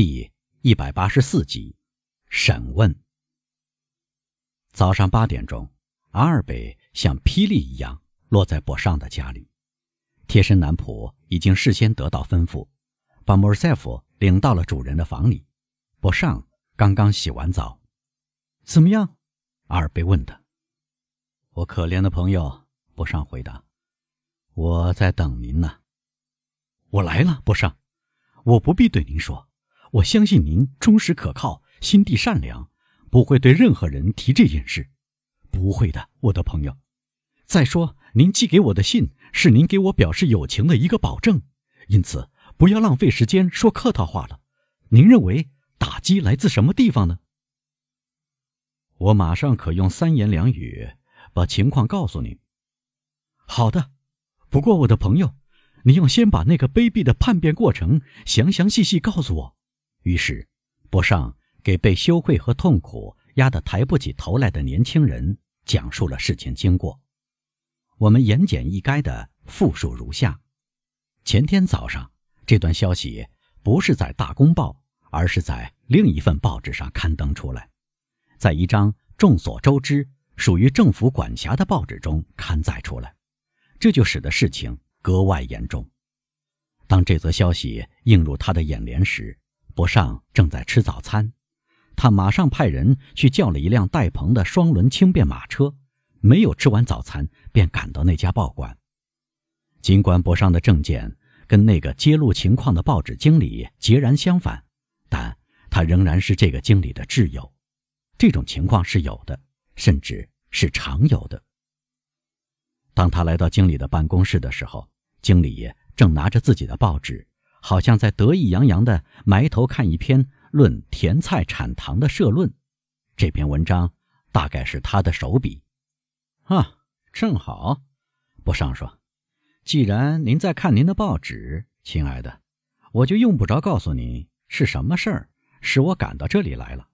第一百八十四集，审问。早上八点钟，阿尔贝像霹雳一样落在博尚的家里。贴身男仆已经事先得到吩咐，把莫尔塞夫领到了主人的房里。博尚刚刚洗完澡，怎么样？阿尔贝问他。我可怜的朋友，博尚回答：“我在等您呢。”我来了，博尚。我不必对您说。我相信您忠实可靠，心地善良，不会对任何人提这件事。不会的，我的朋友。再说，您寄给我的信是您给我表示友情的一个保证，因此不要浪费时间说客套话了。您认为打击来自什么地方呢？我马上可用三言两语把情况告诉您。好的，不过我的朋友，你要先把那个卑鄙的叛变过程详详细细告诉我。于是，博尚给被羞愧和痛苦压得抬不起头来的年轻人讲述了事情经过。我们言简意赅地复述如下：前天早上，这段消息不是在《大公报》，而是在另一份报纸上刊登出来，在一张众所周知、属于政府管辖的报纸中刊载出来，这就使得事情格外严重。当这则消息映入他的眼帘时，博尚正在吃早餐，他马上派人去叫了一辆带棚的双轮轻便马车，没有吃完早餐便赶到那家报馆。尽管博尚的证件跟那个揭露情况的报纸经理截然相反，但他仍然是这个经理的挚友。这种情况是有的，甚至是常有的。当他来到经理的办公室的时候，经理正拿着自己的报纸。好像在得意洋洋地埋头看一篇论甜菜产糖的社论，这篇文章大概是他的手笔。啊，正好，博尚说：“既然您在看您的报纸，亲爱的，我就用不着告诉你是什么事儿使我赶到这里来了。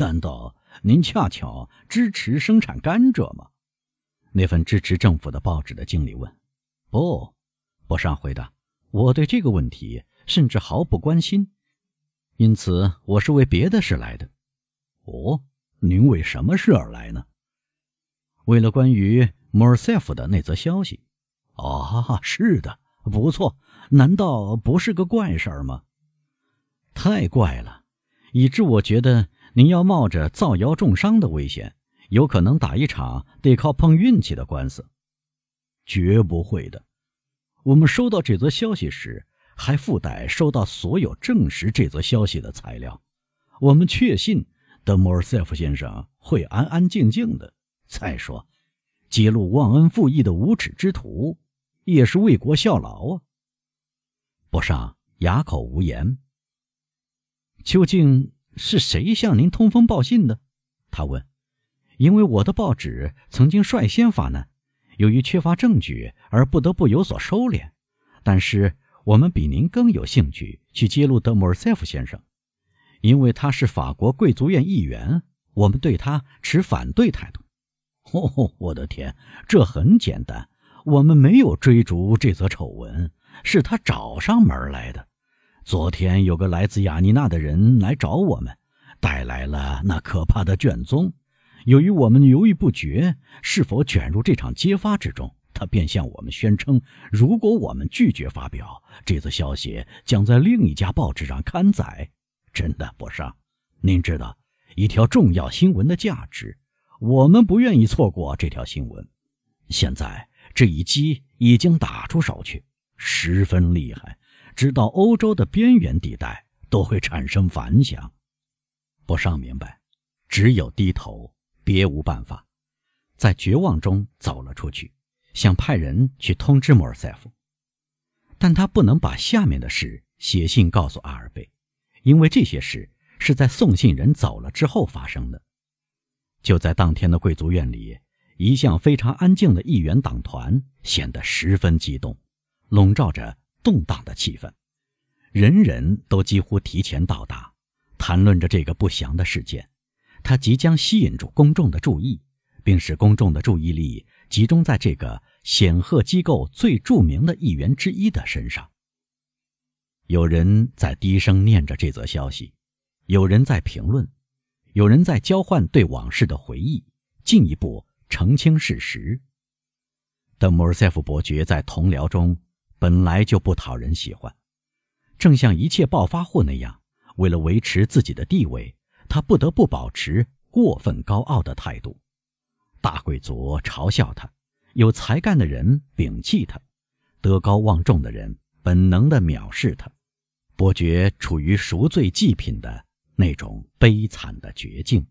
难道您恰巧支持生产甘蔗吗？”那份支持政府的报纸的经理问。“不。”博尚回答。我对这个问题甚至毫不关心，因此我是为别的事来的。哦，您为什么事而来呢？为了关于莫尔塞夫的那则消息。哦，是的，不错。难道不是个怪事儿吗？太怪了，以致我觉得您要冒着造谣重伤的危险，有可能打一场得靠碰运气的官司。绝不会的。我们收到这则消息时，还附带收到所有证实这则消息的材料。我们确信德莫尔塞夫先生会安安静静的。再说，揭露忘恩负义的无耻之徒，也是为国效劳啊。博尚哑口无言。究竟是谁向您通风报信的？他问。因为我的报纸曾经率先发难。由于缺乏证据而不得不有所收敛，但是我们比您更有兴趣去揭露德莫尔塞夫先生，因为他是法国贵族院议员，我们对他持反对态度。哦，我的天，这很简单，我们没有追逐这则丑闻，是他找上门来的。昨天有个来自雅尼娜的人来找我们，带来了那可怕的卷宗。由于我们犹豫不决是否卷入这场揭发之中，他便向我们宣称，如果我们拒绝发表这则消息，将在另一家报纸上刊载。真的，博尚，您知道一条重要新闻的价值，我们不愿意错过这条新闻。现在这一击已经打出手去，十分厉害，直到欧洲的边缘地带都会产生反响。博尚明白，只有低头。别无办法，在绝望中走了出去，想派人去通知莫尔塞夫，但他不能把下面的事写信告诉阿尔贝，因为这些事是在送信人走了之后发生的。就在当天的贵族院里，一向非常安静的议员党团显得十分激动，笼罩着动荡的气氛，人人都几乎提前到达，谈论着这个不祥的事件。他即将吸引住公众的注意，并使公众的注意力集中在这个显赫机构最著名的一员之一的身上。有人在低声念着这则消息，有人在评论，有人在交换对往事的回忆，进一步澄清事实。德莫尔塞夫伯爵在同僚中本来就不讨人喜欢，正像一切暴发户那样，为了维持自己的地位，他不得不保持过分高傲的态度。大贵族嘲笑他，有才干的人摒弃他，德高望重的人本能地藐视他。伯爵处于赎罪祭品的那种悲惨的绝境。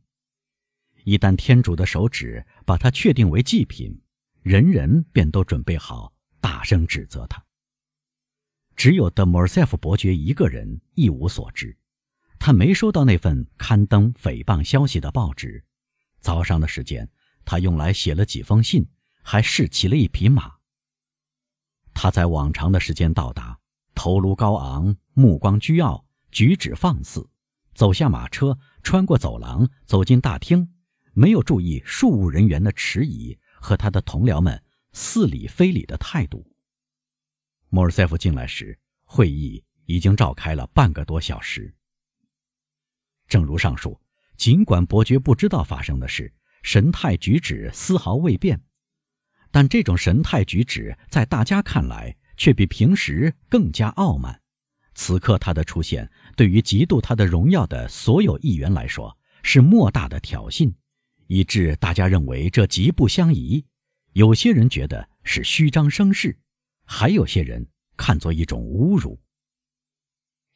一旦天主的手指把他确定为祭品，人人便都准备好大声指责他。只有德莫尔塞夫伯爵一个人一无所知，他没收到那份刊登诽谤消息的报纸。早上的时间，他用来写了几封信，还试骑了一匹马。他在往常的时间到达。头颅高昂，目光倨傲，举止放肆，走下马车，穿过走廊，走进大厅，没有注意庶务人员的迟疑和他的同僚们似理非礼的态度。莫尔塞夫进来时，会议已经召开了半个多小时。正如上述，尽管伯爵不知道发生的事，神态举止丝毫未变，但这种神态举止在大家看来。却比平时更加傲慢。此刻他的出现，对于嫉妒他的荣耀的所有议员来说，是莫大的挑衅，以致大家认为这极不相宜。有些人觉得是虚张声势，还有些人看作一种侮辱。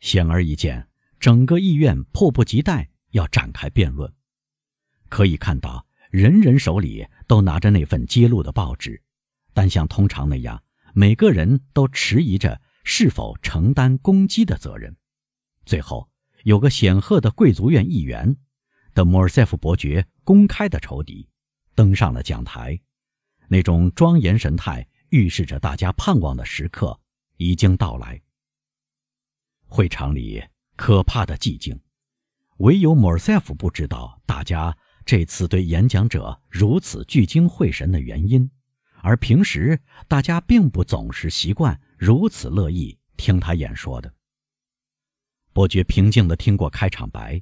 显而易见，整个议院迫不及待要展开辩论。可以看到，人人手里都拿着那份揭露的报纸，但像通常那样。每个人都迟疑着是否承担攻击的责任。最后，有个显赫的贵族院议员的莫尔塞夫伯爵公开的仇敌登上了讲台，那种庄严神态预示着大家盼望的时刻已经到来。会场里可怕的寂静，唯有莫尔塞夫不知道大家这次对演讲者如此聚精会神的原因。而平时大家并不总是习惯如此乐意听他演说的。伯爵平静地听过开场白，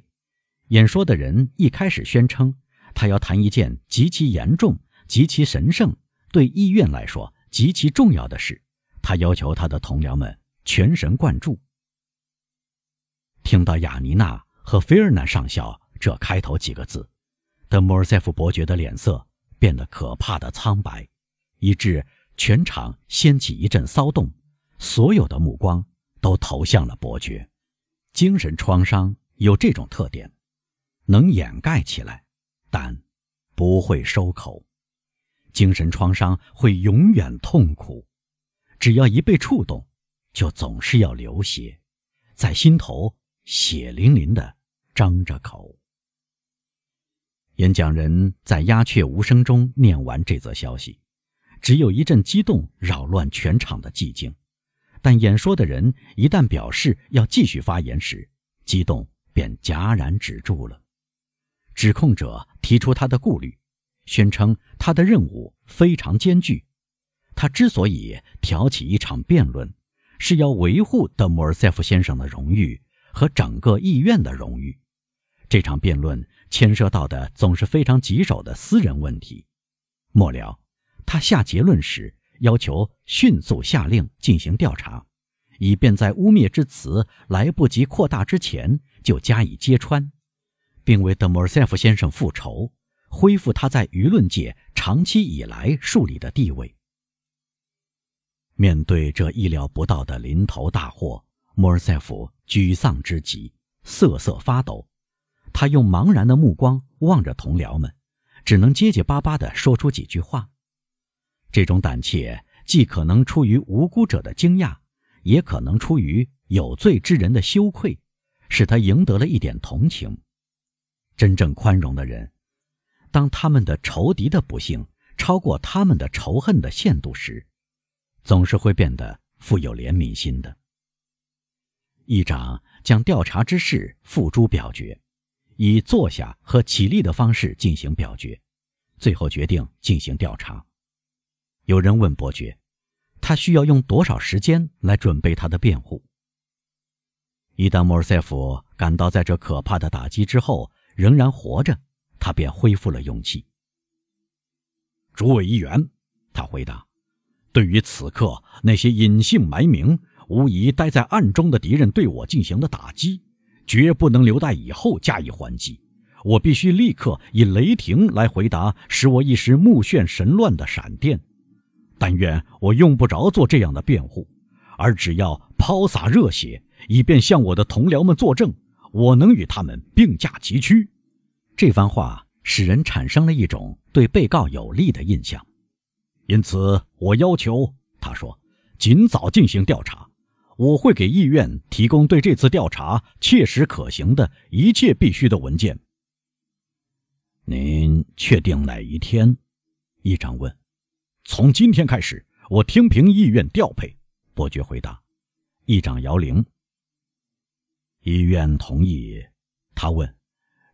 演说的人一开始宣称他要谈一件极其严重、极其神圣、对医院来说极其重要的事。他要求他的同僚们全神贯注。听到雅尼娜和菲尔南上校这开头几个字，德莫尔塞夫伯爵的脸色变得可怕的苍白。以致全场掀起一阵骚动，所有的目光都投向了伯爵。精神创伤有这种特点，能掩盖起来，但不会收口。精神创伤会永远痛苦，只要一被触动，就总是要流血，在心头血淋淋的张着口。演讲人在鸦雀无声中念完这则消息。只有一阵激动扰乱全场的寂静，但演说的人一旦表示要继续发言时，激动便戛然止住了。指控者提出他的顾虑，宣称他的任务非常艰巨。他之所以挑起一场辩论，是要维护德莫尔塞夫先生的荣誉和整个议院的荣誉。这场辩论牵涉到的总是非常棘手的私人问题。末了。他下结论时要求迅速下令进行调查，以便在污蔑之词来不及扩大之前就加以揭穿，并为德莫尔塞夫先生复仇，恢复他在舆论界长期以来树立的地位。面对这意料不到的临头大祸，莫尔塞夫沮丧之极，瑟瑟发抖。他用茫然的目光望着同僚们，只能结结巴巴地说出几句话。这种胆怯既可能出于无辜者的惊讶，也可能出于有罪之人的羞愧，使他赢得了一点同情。真正宽容的人，当他们的仇敌的不幸超过他们的仇恨的限度时，总是会变得富有怜悯心的。议长将调查之事付诸表决，以坐下和起立的方式进行表决，最后决定进行调查。有人问伯爵：“他需要用多少时间来准备他的辩护？”一旦莫尔塞夫感到在这可怕的打击之后仍然活着，他便恢复了勇气。诸位议员，他回答：“对于此刻那些隐姓埋名、无疑待在暗中的敌人对我进行的打击，绝不能留待以后加以还击。我必须立刻以雷霆来回答使我一时目眩神乱的闪电。但愿我用不着做这样的辩护，而只要抛洒热血。”以便向我的同僚们作证，我能与他们并驾齐驱。这番话使人产生了一种对被告有利的印象，因此我要求他说：“尽早进行调查，我会给议院提供对这次调查切实可行的一切必须的文件。”您确定哪一天？议长问。“从今天开始，我听凭议院调配。”伯爵回答。议长摇铃。医院同意，他问：“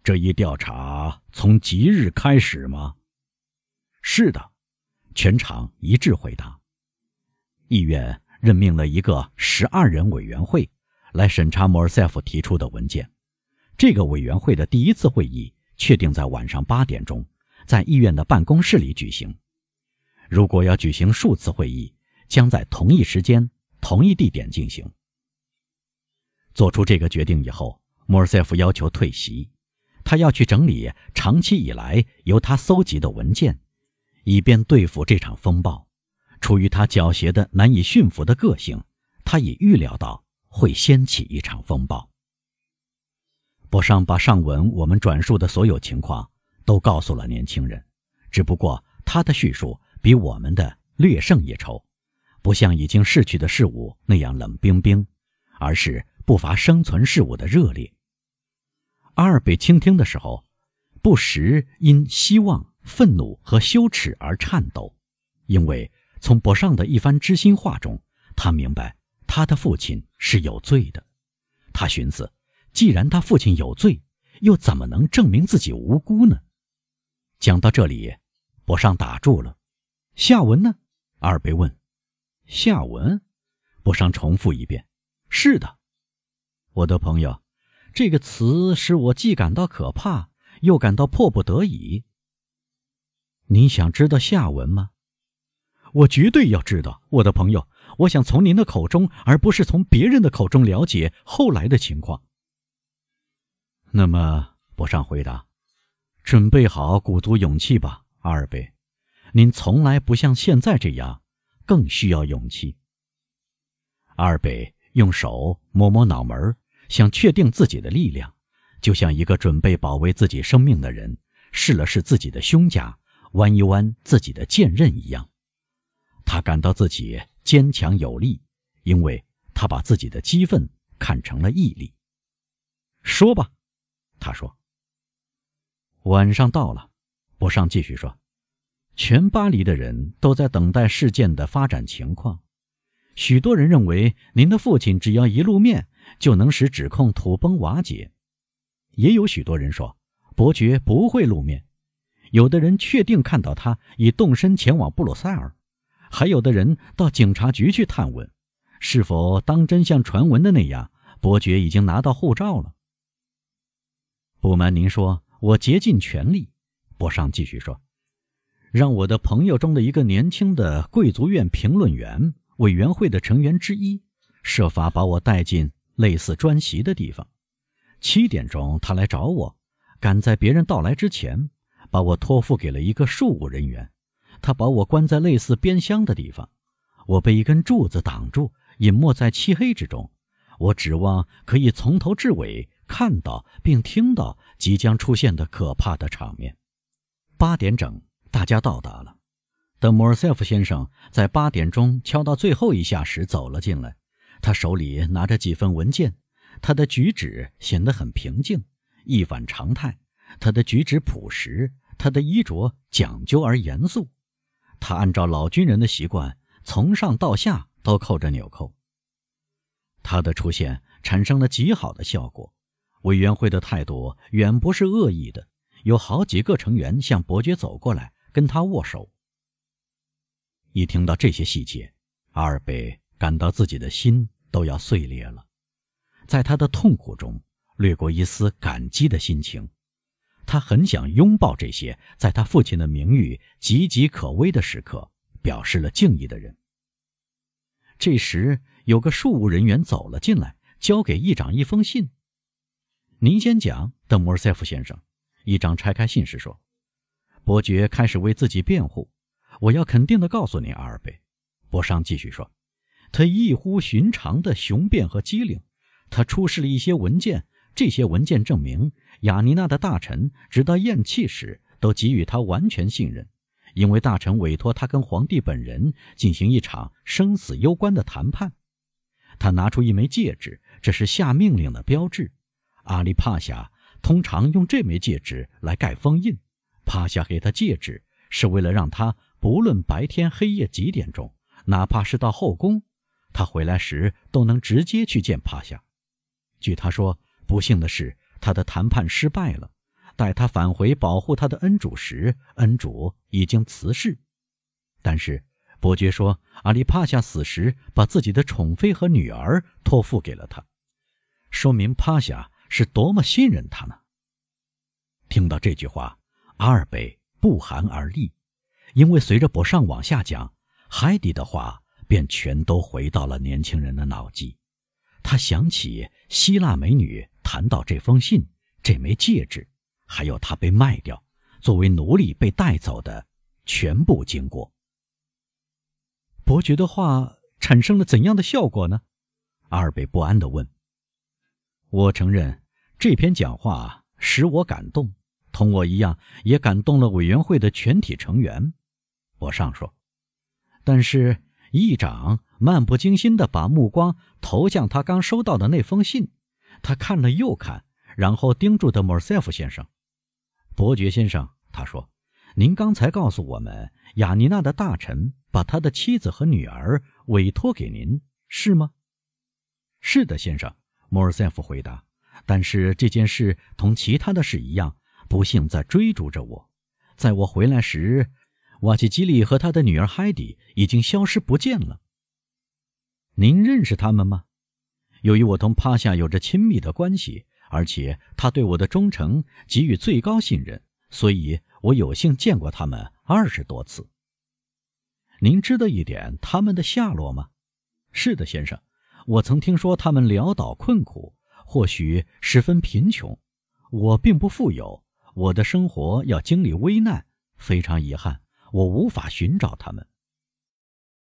这一调查从即日开始吗？”“是的。”全场一致回答。议院任命了一个十二人委员会来审查莫尔塞夫提出的文件。这个委员会的第一次会议确定在晚上八点钟，在议院的办公室里举行。如果要举行数次会议，将在同一时间、同一地点进行。做出这个决定以后，莫尔塞夫要求退席，他要去整理长期以来由他搜集的文件，以便对付这场风暴。出于他狡黠的难以驯服的个性，他已预料到会掀起一场风暴。博尚把上文我们转述的所有情况都告诉了年轻人，只不过他的叙述比我们的略胜一筹，不像已经逝去的事物那样冷冰冰，而是。不乏生存事物的热烈。阿尔贝倾听的时候，不时因希望、愤怒和羞耻而颤抖，因为从博尚的一番知心话中，他明白他的父亲是有罪的。他寻思，既然他父亲有罪，又怎么能证明自己无辜呢？讲到这里，博尚打住了。下文呢？阿尔贝问。下文，博尚重复一遍。是的。我的朋友，这个词使我既感到可怕，又感到迫不得已。你想知道下文吗？我绝对要知道，我的朋友。我想从您的口中，而不是从别人的口中了解后来的情况。那么，博尚回答：“准备好鼓足勇气吧，阿尔贝。您从来不像现在这样，更需要勇气。”阿尔贝用手摸摸脑门。想确定自己的力量，就像一个准备保卫自己生命的人试了试自己的胸甲，弯一弯自己的剑刃一样。他感到自己坚强有力，因为他把自己的激愤看成了毅力。说吧，他说。晚上到了，博尚继续说，全巴黎的人都在等待事件的发展情况。许多人认为，您的父亲只要一露面。就能使指控土崩瓦解。也有许多人说，伯爵不会露面。有的人确定看到他已动身前往布鲁塞尔，还有的人到警察局去探问，是否当真像传闻的那样，伯爵已经拿到护照了。不瞒您说，我竭尽全力。博尚继续说，让我的朋友中的一个年轻的贵族院评论员委员会的成员之一，设法把我带进。类似专席的地方，七点钟他来找我，赶在别人到来之前，把我托付给了一个庶务人员。他把我关在类似边厢的地方，我被一根柱子挡住，隐没在漆黑之中。我指望可以从头至尾看到并听到即将出现的可怕的场面。八点整，大家到达了。德莫尔塞夫先生在八点钟敲到最后一下时，走了进来。他手里拿着几份文件，他的举止显得很平静，一反常态。他的举止朴实，他的衣着讲究而严肃。他按照老军人的习惯，从上到下都扣着纽扣。他的出现产生了极好的效果。委员会的态度远不是恶意的，有好几个成员向伯爵走过来跟他握手。一听到这些细节，阿尔贝。感到自己的心都要碎裂了，在他的痛苦中掠过一丝感激的心情。他很想拥抱这些在他父亲的名誉岌岌可危的时刻表示了敬意的人。这时，有个庶务人员走了进来，交给议长一封信。您先讲，德莫尔塞夫先生。议长拆开信时说：“伯爵开始为自己辩护。我要肯定地告诉您，阿尔贝。”博尚继续说：“他异乎寻常的雄辩和机灵。他出示了一些文件，这些文件证明雅尼娜的大臣直到咽气时都给予他完全信任，因为大臣委托他跟皇帝本人进行一场生死攸关的谈判。他拿出一枚戒指，这是下命令的标志。”阿里帕夏通常用这枚戒指来盖封印。帕夏给他戒指，是为了让他不论白天黑夜几点钟，哪怕是到后宫，他回来时都能直接去见帕夏。据他说，不幸的是他的谈判失败了。待他返回保护他的恩主时，恩主已经辞世。但是伯爵说，阿里帕夏死时把自己的宠妃和女儿托付给了他，说明帕夏。是多么信任他呢？听到这句话，阿尔贝不寒而栗，因为随着博尚往下讲，海迪的话便全都回到了年轻人的脑际。他想起希腊美女谈到这封信、这枚戒指，还有他被卖掉，作为奴隶被带走的全部经过。伯爵的话产生了怎样的效果呢？阿尔贝不安地问。我承认，这篇讲话使我感动，同我一样也感动了委员会的全体成员。我上说，但是议长漫不经心地把目光投向他刚收到的那封信，他看了又看，然后盯住的莫尔塞夫先生。伯爵先生，他说：“您刚才告诉我们，雅尼娜的大臣把他的妻子和女儿委托给您，是吗？”“是的，先生。”莫尔塞夫回答：“但是这件事同其他的事一样，不幸在追逐着我。在我回来时，瓦吉基利和他的女儿海蒂已经消失不见了。您认识他们吗？由于我同帕夏有着亲密的关系，而且他对我的忠诚给予最高信任，所以我有幸见过他们二十多次。您知道一点他们的下落吗？是的，先生。”我曾听说他们潦倒困苦，或许十分贫穷。我并不富有，我的生活要经历危难。非常遗憾，我无法寻找他们。